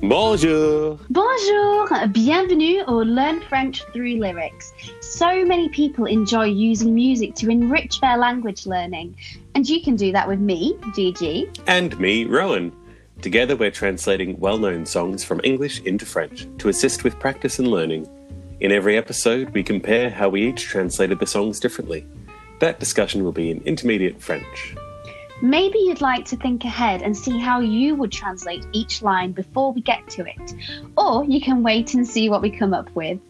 Bonjour! Bonjour! Bienvenue au Learn French Through Lyrics. So many people enjoy using music to enrich their language learning, and you can do that with me, Gigi. And me, Rowan. Together, we're translating well known songs from English into French to assist with practice and learning. In every episode, we compare how we each translated the songs differently. That discussion will be in intermediate French. Maybe you'd like to think ahead and see how you would translate each line before we get to it. Or you can wait and see what we come up with.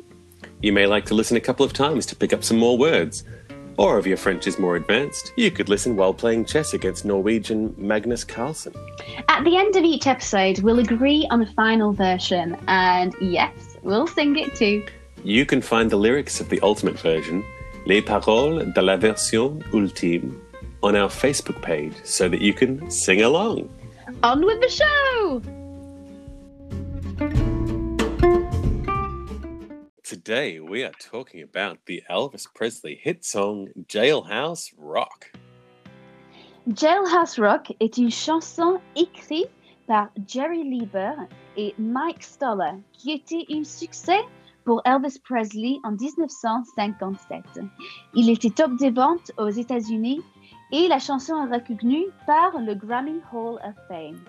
You may like to listen a couple of times to pick up some more words. Or if your French is more advanced, you could listen while playing chess against Norwegian Magnus Carlsen. At the end of each episode, we'll agree on a final version, and yes, we'll sing it too. You can find the lyrics of the ultimate version, Les paroles de la version ultime, on our Facebook page so that you can sing along. On with the show! Today we are talking about the Elvis Presley hit song Jailhouse Rock. Jailhouse Rock est une chanson écrite par Jerry Lieber et Mike Stoller qui était un succès pour Elvis Presley en 1957. Il était top des ventes aux États-Unis et la chanson est reconnue par le Grammy Hall of Fame.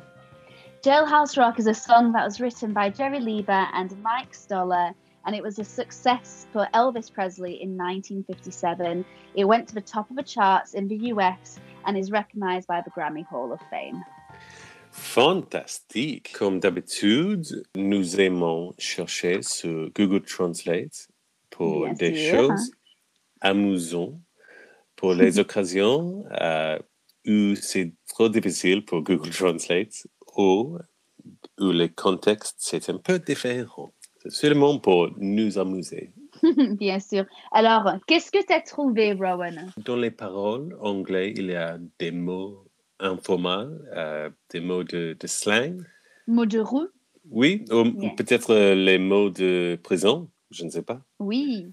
Jailhouse Rock is a song that was written by Jerry Lieber and Mike Stoller, and it was a success for Elvis Presley in 1957. It went to the top of the charts in the US and is recognized by the Grammy Hall of Fame. Fantastique. Comme d'habitude, nous aimons chercher sur Google Translate pour Bien des sûr. choses amusantes, pour les occasions euh, où c'est trop difficile pour Google Translate ou où le contexte c'est un peu différent. C'est seulement pour nous amuser. Bien sûr. Alors, qu'est-ce que tu as trouvé, Rowan? Dans les paroles anglais, il y a des mots informals, euh, des mots de, de slang. Mot de roue? Oui, ou Yeah. peut-être euh, les mots de prison, je ne sais pas. Oui,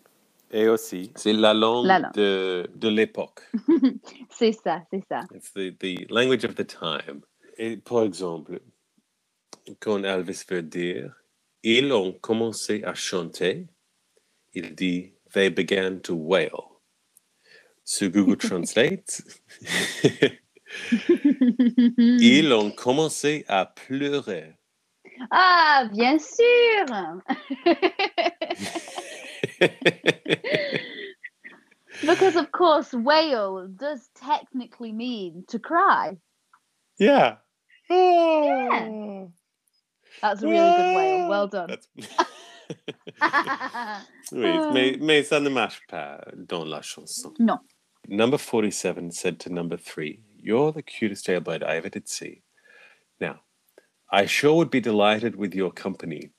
Et aussi, c'est la langue, La langue. de, de l'époque. c'est ça, c'est ça. It's the, the language of the time. Et par exemple, quand Elvis veut dire, ils ont commencé à chanter, il dit, they began to wail. Sur Google Translate, ils ont commencé à pleurer. ah, bien sûr! Because, of course, wail does technically mean to cry. yeah. Oh. That's a really good wail. Well done. Oui, mais, mais ça ne marche pas dans la chanson. Non. Number 47 said to number 3, You're the cutest jailbird I ever did see. Now, I sure would be delighted with your company.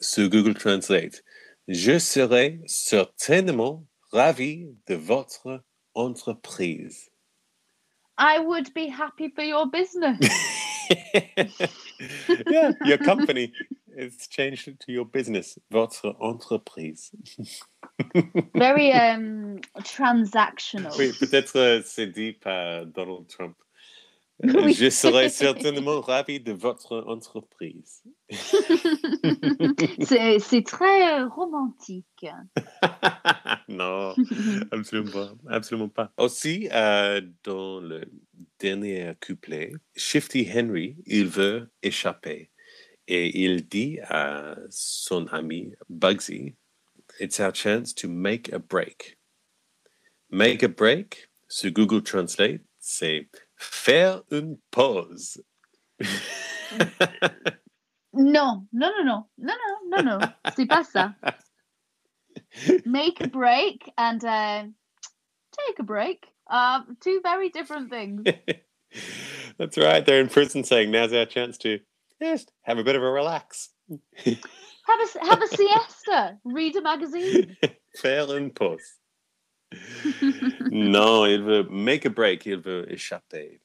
So Google Translate, je serais certainement ravi de votre entreprise. I would be happy for your business. yeah, your company. It's changed to your business, votre entreprise. Very um, transactional. Oui, peut-être euh, c'est dit par Donald Trump. Euh, Oui. Je serais certainement ravi de votre entreprise. C'est très euh, romantique. non, absolument pas, absolument pas. Aussi, euh, dans le dernier couplet, Shifty Henry, il veut échapper. Et il dit à son ami Bugsy, It's our chance to make a break. Make a break, sur Google Translate, c'est faire une pause. No, no, no, no, no, no, non, c'est pas ça. Make a break and uh, take a break. Um, two very different things. That's right. They're in prison saying now's our chance to just have a bit of a relax. Have a have a siesta. Read a magazine. Une pause. non, il veut make a break, il veut échapper.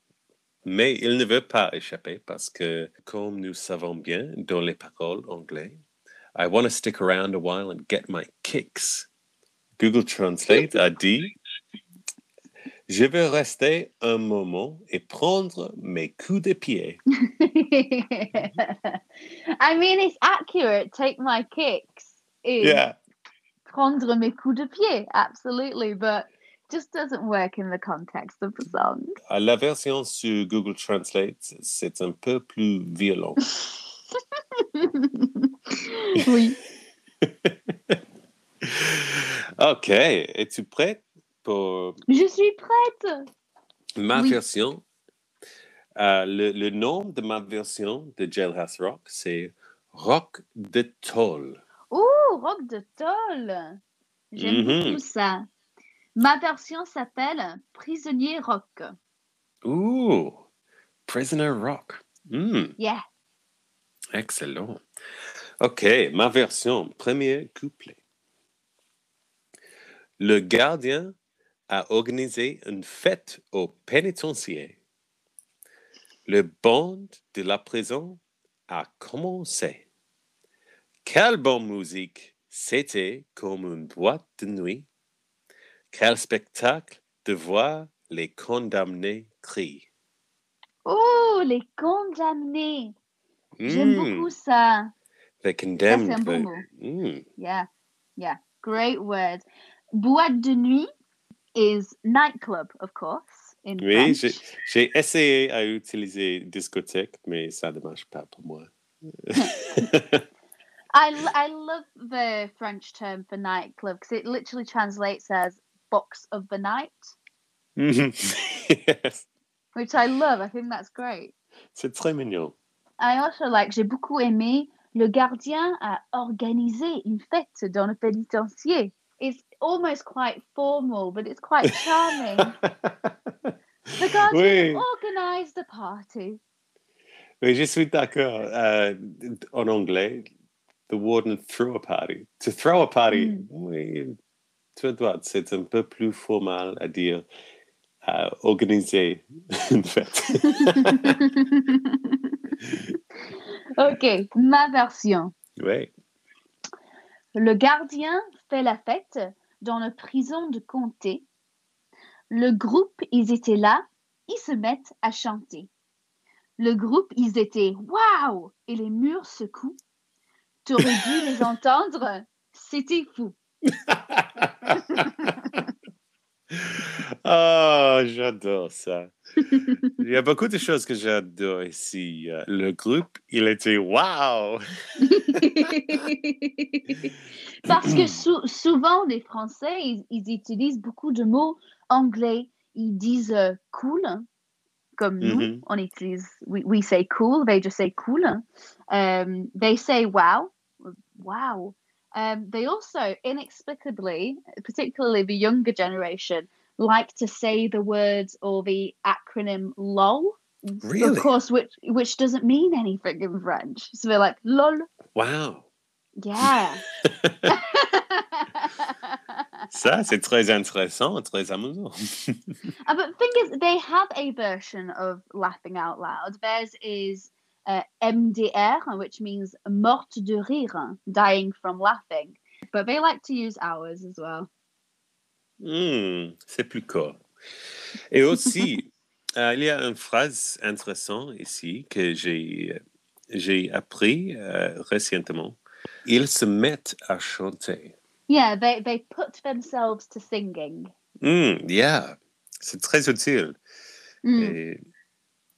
Mais il ne veut pas échapper parce que, comme nous savons bien dans les paroles anglais, I want to stick around a while and get my kicks. Google Translate a dit Je veux rester un moment et prendre mes coups de pied. I mean, it's accurate. Take my kicks. Is Yeah. prendre mes coups de pied. Absolutely. But just doesn't work in the context of the song. À La version sur Google Translate, c'est un peu plus violent. oui. OK. Es-tu prête pour Je suis prête. ma Oui. version? Euh, le, le nom de ma version de Jailhouse Rock, c'est Rock de Toll. Oh, rock de Toll. J'aime Mhm. beaucoup ça. Ma version s'appelle Prisonnier Rock. Ooh, Prisoner Rock. Hmm, Yeah. excellent. OK, ma version, premier couplet. Le gardien a organisé une fête au pénitencier. Le band de la prison a commencé. Quelle bonne musique! C'était comme une boîte de nuit. Quel spectacle de voir les condamnés crier. Oh, les condamnés. J'aime Mm, beaucoup ça. The Ça, condemned. c'est un bon the- mot. Mm, Yeah. Yeah. Great word. Boîte de nuit is nightclub, of course, in Oui, French. j'ai j'ai essayé à utiliser discothèque, mais ça ne marche pas pour moi. I, I love the French term for nightclub because it literally translates as box of the night, Mhm. Yes, which I love. I think that's great. C'est très mignon. I also like, j'ai beaucoup aimé, le gardien a organisé une fête dans le pénitencier. It's almost quite formal, but it's quite charming. the guardian Oui. organized a party. Oui, je suis d'accord. Euh, en anglais, the warden threw a party. To throw a party, Mm. oui, c'est un peu plus formal à dire euh, organiser une fête. ok, ma version. oui. Le gardien fait la fête dans la prison de comté. Le groupe, ils étaient là, ils se mettent à chanter. Le groupe, ils étaient waouh et les murs secouent. T'aurais dû les entendre, c'était fou. Ah, j'adore ça. Il y a beaucoup de choses que j'adore ici. Euh, Le groupe, il était wow! Parce que sou- souvent, les Français, ils, ils utilisent beaucoup de mots anglais. Ils disent euh, cool, comme nous, Mhm. on utilise, we, we say cool, they just say cool. Um, they say wow, wow. Um, they also, inexplicably, particularly the younger generation, like to say the words or the acronym LOL. Really? Of course, which which doesn't mean anything in French. So they're like LOL. Wow! Yeah. Ça, c'est très intéressant, très amusant. Uh, but the thing is, they have a version of laughing out loud. Theirs is uh, MDR, which means morte de rire, dying from laughing. But they like to use ours as well. Hmm, c'est plus court. Et aussi, euh, il y a une phrase intéressante ici que j'ai j'ai appris euh, récemment. Ils se mettent à chanter. Yeah, they, they put themselves to singing. Hmm, yeah, c'est très utile. Mm. Et-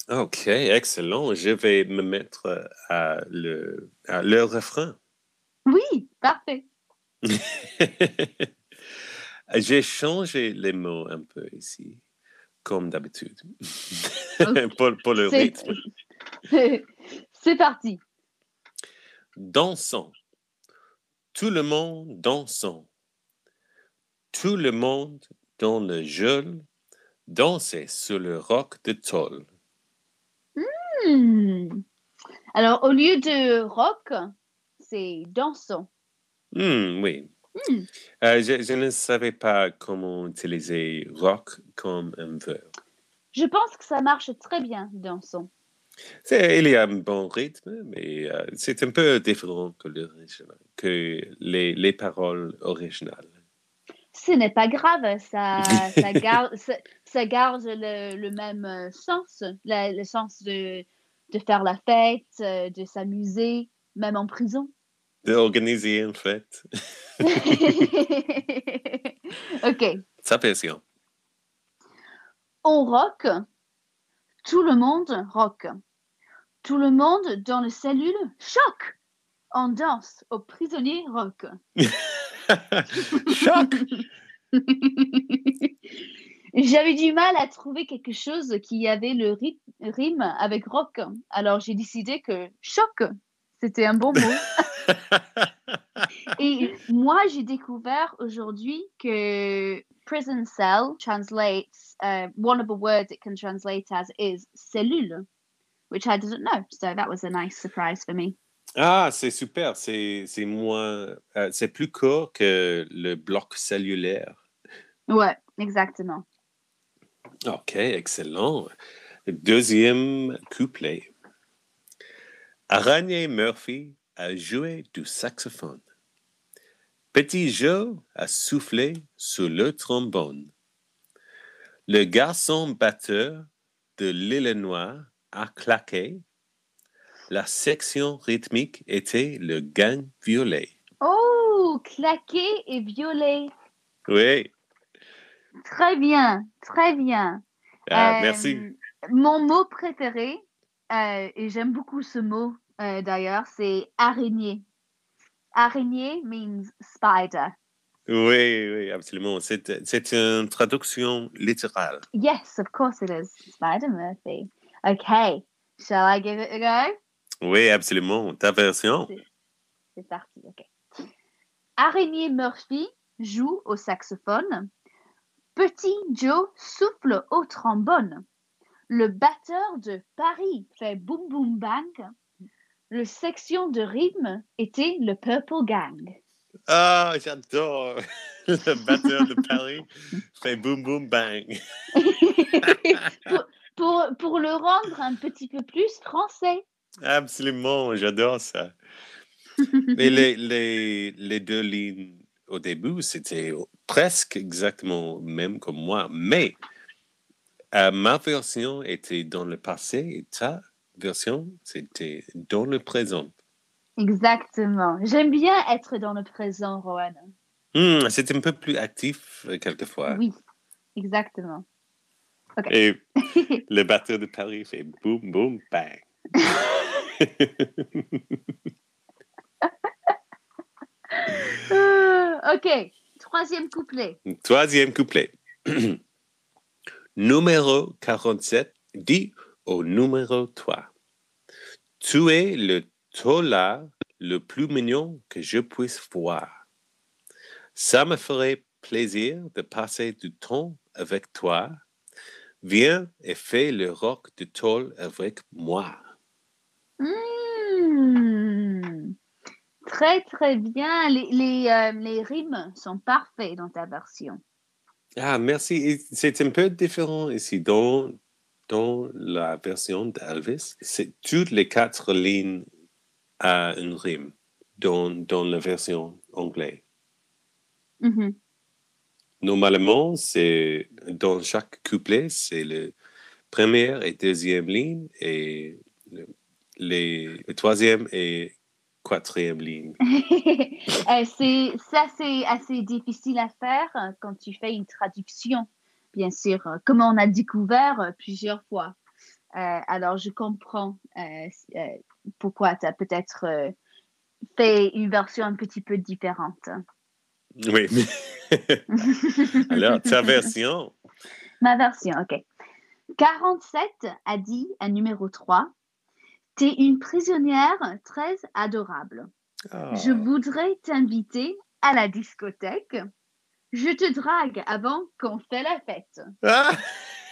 ok, excellent. Je vais me mettre à le, à le refrain. Oui, parfait. J'ai changé les mots un peu ici, comme d'habitude, pour, pour le C'est- rythme. C'est parti. Dansons. Tout le monde dansons. Tout le monde dans le geôle dansait sur le roc de tôle. Hmm. Alors, au lieu de rock, c'est dansons. Hmm, oui. Hmm. Euh, je, je ne savais pas comment utiliser rock comme un verbe. Je pense que ça marche très bien, dansons. C'est- Il y a un bon rythme, mais euh, c'est un peu différent que, que les, les paroles originales. Ce n'est pas grave, ça, ça garde, ça, ça garde le, le même euh, sens, la- le sens de de faire la fête, euh, de s'amuser, même en prison. D'organiser une fête. ok. Sa version. On rock. Tout le monde rock. Tout le monde dans le cellule choc. On danse au prisonnier rock. Choc! J'avais du mal à trouver quelque chose qui avait le rime avec rock. Alors j'ai décidé que choc, c'était un bon mot. Et moi, j'ai découvert aujourd'hui que prison cell translates, uh, one of the words it can translate as is cellule, which I didn't know. So that was a nice surprise for me. Ah, c'est super. C'est c'est moins. euh, c'est plus court que le bloc cellulaire. Ouais, exactement. OK, excellent. Deuxième couplet. Araignée Murphy a joué du saxophone. Petit Joe a soufflé sur le trombone. Le garçon batteur de l'Illinois a claqué. La section rythmique était le gang violet. Oh, claqué et violet. Oui, Très bien, très bien. ah, Euh, merci. Mon mot préféré, euh, et j'aime beaucoup ce mot euh, d'ailleurs, c'est araignée. Araignée means spider. Oui, oui, absolument. C'est c'est une traduction littérale. Yes, of course it is. Spider Murphy. Okay, shall I give it a go? Oui, absolument. Ta version? C'est parti, ok. Araignée Murphy joue au saxophone. Petit Joe souffle au trombone. Le batteur de Paris fait boum boum bang. Le section de rythme était le Purple Gang. Ah, j'adore. Le batteur de Paris fait boum boum bang. pour, pour, pour le rendre un petit peu plus français. Absolument, j'adore ça. Mais les, les, les deux lignes au début, c'était presque exactement même comme moi. Mais euh, ma version était dans le passé et ta version, c'était dans le présent. Exactement. J'aime bien être dans le présent, Rowan. Hmm, c'est un peu plus actif euh, quelquefois. Oui, exactement. Et le batteur de Paris fait boum, boum, bang. Ok, troisième couplet. Troisième couplet. numéro 47 dit au numéro 3. Tu es le tola le plus mignon que je puisse voir. Ça me ferait plaisir de passer du temps avec toi. Viens et fais le rock de tôle avec moi. Hmm. Très, très bien. Les, les, euh, les rimes sont parfaits dans ta version. Ah, merci. C'est un peu différent ici. Dans, dans la version d'Elvis, c'est toutes les quatre lignes à une rime dans, dans la version anglaise. Mhm. Normalement, c'est dans chaque couplet, c'est le première et deuxième ligne et le, les, le troisième et quatrième ligne. Euh, c'est, ça, c'est assez difficile à faire euh, quand tu fais une traduction, bien sûr, euh, comme on a découvert plusieurs fois. Euh, alors, je comprends euh, pourquoi tu as peut-être euh, fait une version un petit peu différente. Oui. Alors, ta version? Ma version, ok. 47 a dit à numéro 3 T'es une prisonnière très adorable. Ah. Je voudrais t'inviter à la discothèque. Je te drague avant qu'on fait la fête. Ah!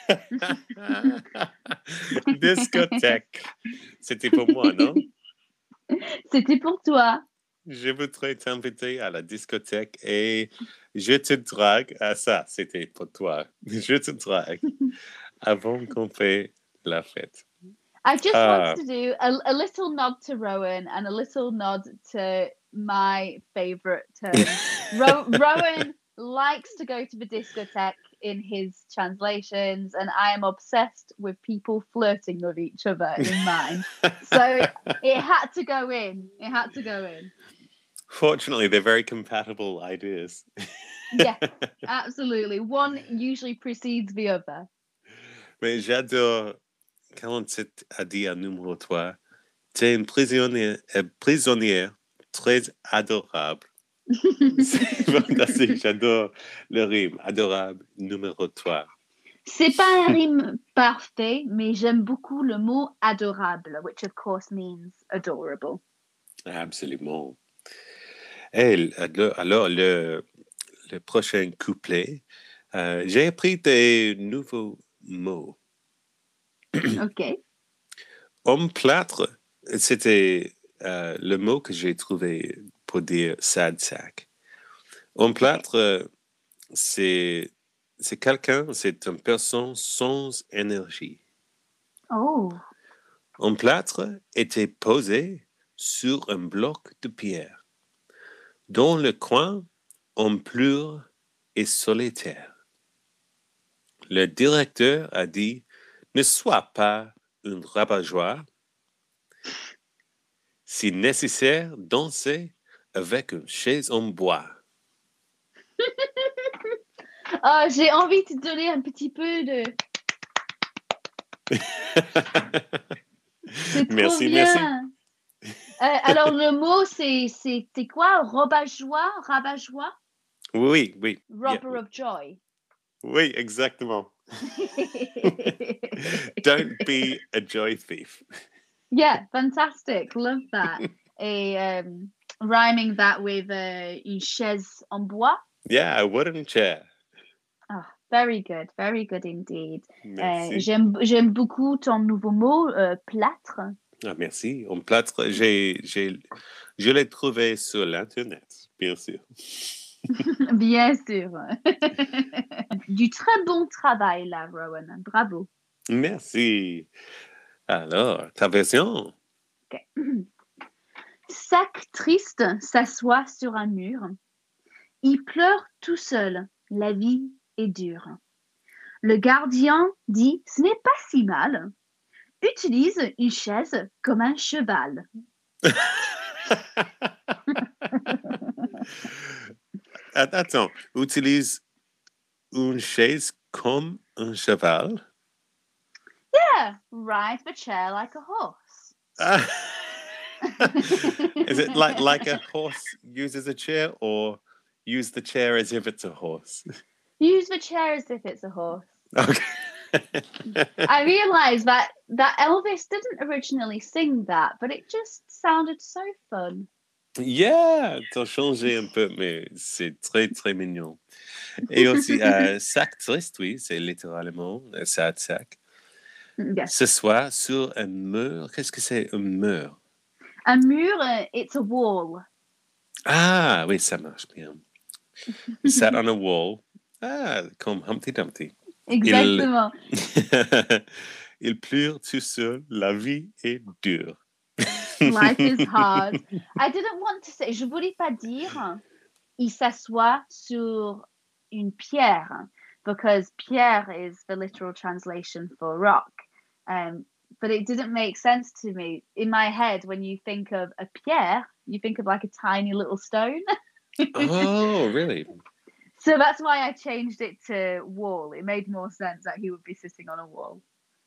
Discothèque. C'était pour moi, non? C'était pour toi. Je voudrais t'inviter à la discothèque et je te drague à ça. C'était pour toi. Je te drague avant qu'on fait la fête. I just Ah. want to do a, a little nod to Rowan and a little nod to my favorite term. Ro- Rowan likes to go to the discotheque in his translations, and I am obsessed with people flirting with each other in mine. so it had to go in. It had to go in. Fortunately, they're very compatible ideas. yeah, absolutely. One usually precedes the other. Mais j'adore quand tu as dit à numéro 3, tu es une prisonnière, prisonnière très adorable. C'est fantastique, j'adore le rime. Adorable, numéro 3. C'est pas un rime parfait, mais j'aime beaucoup le mot adorable, which of course means adorable. Absolument. Et alors, le, le prochain couplet, euh, j'ai appris des nouveaux mots. OK. Homme plâtre, c'était euh, le mot que j'ai trouvé pour dire sad sack. Homme plâtre, c'est c'est quelqu'un, c'est une personne sans énergie. Oh. Homme plâtre était posé sur un bloc de pierre. Dans le coin, homme plure et solitaire. Le directeur a dit Ne sois pas un rabat-joie. Si nécessaire, dansez avec une chaise en bois. oh, J'ai envie de te donner un petit peu de. Merci, bien. merci. Euh, alors, le mot, c'est c'est quoi? Rabat-joie? Rabat-joie? Oui, oui. Robber yeah. of joy. Oui, exactement. Don't be a joy thief. yeah, fantastic. Love that. Et um, rhyming that with uh, une chaise en bois. Yeah, a wooden chair. Oh, very good, very good indeed. Euh, Merci. J'aime j'aime beaucoup ton nouveau mot, euh, plâtre. Ah, merci. On plâtre, j'ai, j'ai, je l'ai trouvé sur l'Internet, bien sûr. Bien sûr. du très bon travail là, Rowan. Bravo. Merci. Alors, ta version? Sac triste s'assoit sur un mur. Il pleure tout seul. La vie est dure. Le gardien dit Ce n'est pas si mal. Utilise une chaise comme un cheval. Attends, utilise une chaise comme un cheval? Yeah, ride the chair like a horse. Is it like, like a horse uses a chair or use the chair as if it's a horse? Use the chair as if it's a horse. Okay. I realised that that Elvis didn't originally sing that, but it just sounded so fun. Yeah, t'as changé un peu, mais c'est très, très mignon. Et aussi, euh, sac triste, oui, c'est littéralement un sad sac. Yes. Ce soir, sur un mur, qu'est-ce que c'est un mur? Un mur, uh, it's a wall. Ah, oui, ça marche bien. Sat on a wall. Ah, comme Humpty Dumpty. Exactement. Il pleure tout seul, la vie est dure. Life is hard. I didn't want to say, je voulais pas dire, il s'assoit sur une pierre, because pierre is the literal translation for rock. Um, but it didn't make sense to me. In my head, when you think of a pierre, you think of like a tiny little stone. Oh, really? So that's why I changed it to wall. It made more sense that he would be sitting on a wall.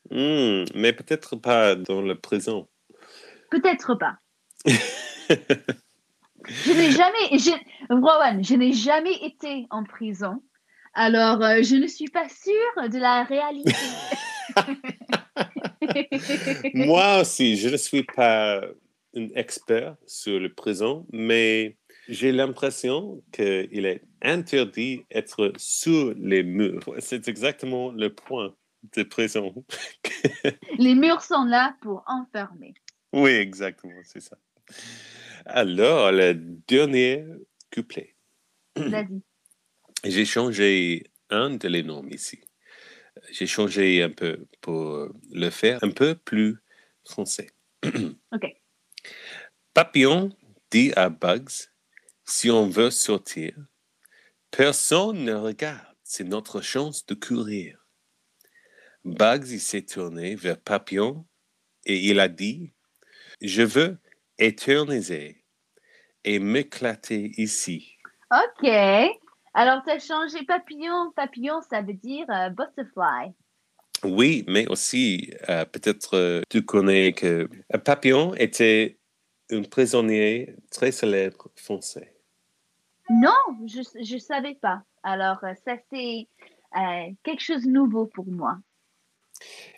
Hmm, mais peut-être pas dans le présent. Peut-être pas. Je n'ai jamais, je, Rowan, je n'ai jamais été en prison. Alors, euh, je ne suis pas sûre de la réalité. Moi aussi, je ne suis pas un expert sur le présent, mais j'ai l'impression qu'il est interdit d'être sur les murs. C'est exactement le point de prison. Les murs sont là pour enfermer. Oui, exactement, c'est ça. Alors, le dernier couplet. J'ai changé un de les noms ici. J'ai changé un peu pour le faire un peu plus français. OK. Papillon dit à Bugs, si on veut sortir, personne ne regarde. c'est notre chance de courir. Bugs s'est tourné vers Papillon et il a dit Je veux éterniser et m'éclater ici. Ok. Alors, tu as changé papillon. Papillon, ça veut dire euh, butterfly. Oui, mais aussi, euh, peut-être euh, tu connais que Papillon était un prisonnier très célèbre français. Non, je ne savais pas. Alors, ça, c'est quelque chose de nouveau pour moi.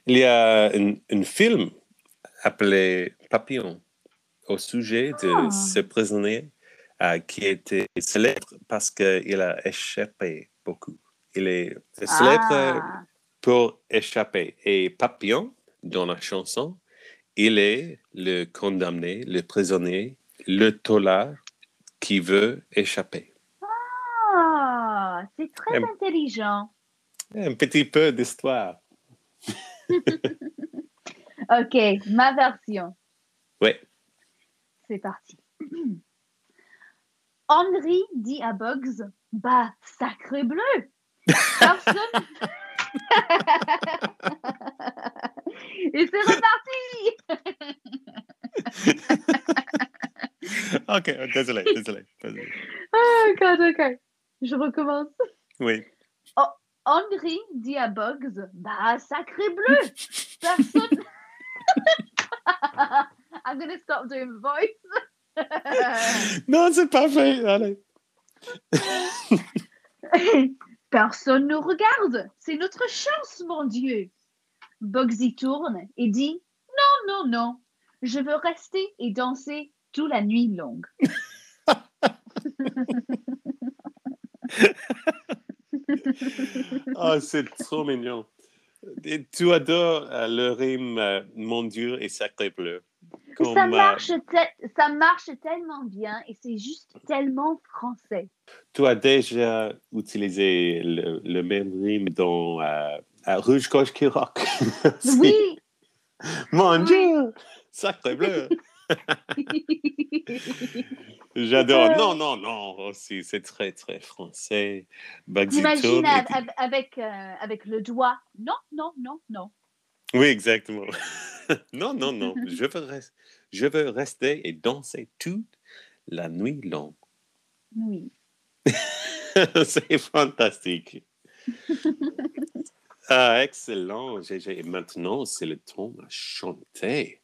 Il y a un, film appelé Papillon au sujet de Ah. ce prisonnier euh, qui était célèbre parce qu'il a échappé beaucoup. Il est célèbre Ah, pour échapper. Et Papillon, dans la chanson, il est le condamné, le prisonnier, le tolard qui veut échapper. Ah, c'est très intelligent. Un petit peu d'histoire. Ok, ma version. C'est parti. Henry dit à Bugs, bah, sacré bleu. Personne. Et c'est reparti. ok, désolé, désolé. désolé. Oh, God, ok. Je recommence. Oui. Henry dit à Bugs, bah, sacré bleu. Personne. I'm gonna stop doing voice. Non, c'est parfait. Allez. Personne nous regarde. C'est notre chance, mon Dieu. Bugsy tourne et dit Non, non, non. Je veux rester et danser toute la nuit longue. Oh, c'est trop mignon. Et tu adores euh, le rime euh, Mon Dieu et sacré bleu. Ça, euh, marche ça marche tellement bien et c'est juste tellement français. tu as déjà utilisé le, le même rime dans euh, Rouge Gauche qui rock. Oui. Mon Oui. Dieu, sacré bleu. J'adore. Non, non, non. Aussi, c'est très, très français. Avec, euh, avec le doigt? Non, non, non, non. Oui, exactement. non, non, non. Je veux, res- je veux rester et danser toute la nuit longue. Oui. c'est fantastique. ah, excellent. Et maintenant, c'est le temps de chanter.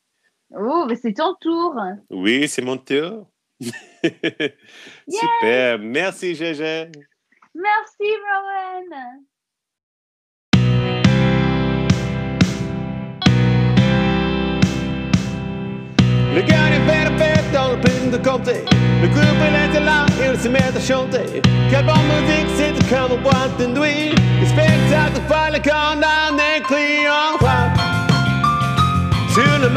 Oh, mais c'est ton tour. Oui, c'est mon tour. Super. Merci, GG. Merci, Rowan. Il était là, il se met à chanter. Quelle bonne musique, c'était comme une boîte de nuit. Le spectacle fallait qu'on. Tout le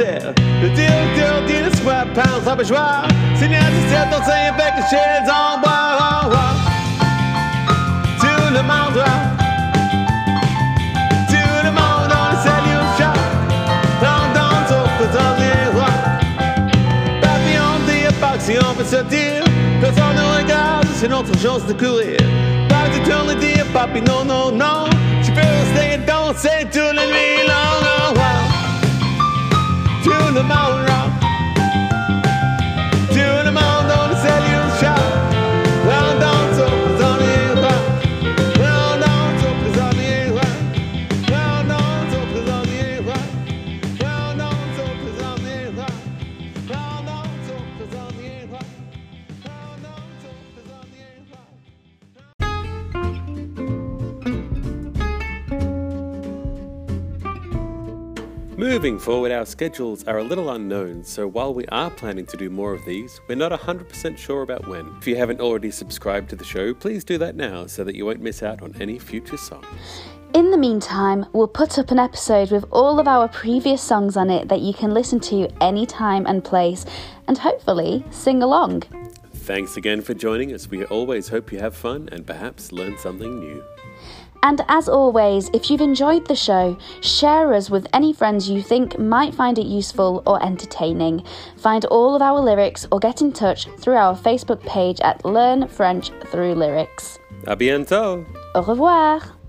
solitaire Le directeur dit le soir pense à joie. C'est nécessaire danser avec les chaises en bois en bois. Tout le monde rock Tout le monde dans salut chat. Dans au Papillon dit pas peut se dire Personne ne regarde, c'est notre chance de courir. Pas du temps de dire papi non non non. Tu peux rester danser toute la nuit long, oh, wow. Tout le Moving forward, our schedules are a little unknown, so while we are planning to do more of these, we're not 100% sure about when. If you haven't already subscribed to the show, please do that now so that you won't miss out on any future songs. In the meantime, we'll put up an episode with all of our previous songs on it that you can listen to anytime and place, and hopefully sing along. Thanks again for joining us. We always hope you have fun and perhaps learn something new. And as always, if you've enjoyed the show, share us with any friends you think might find it useful or entertaining. Find all of our lyrics or get in touch through our Facebook page at Learn French Through Lyrics. À bientôt! Au revoir!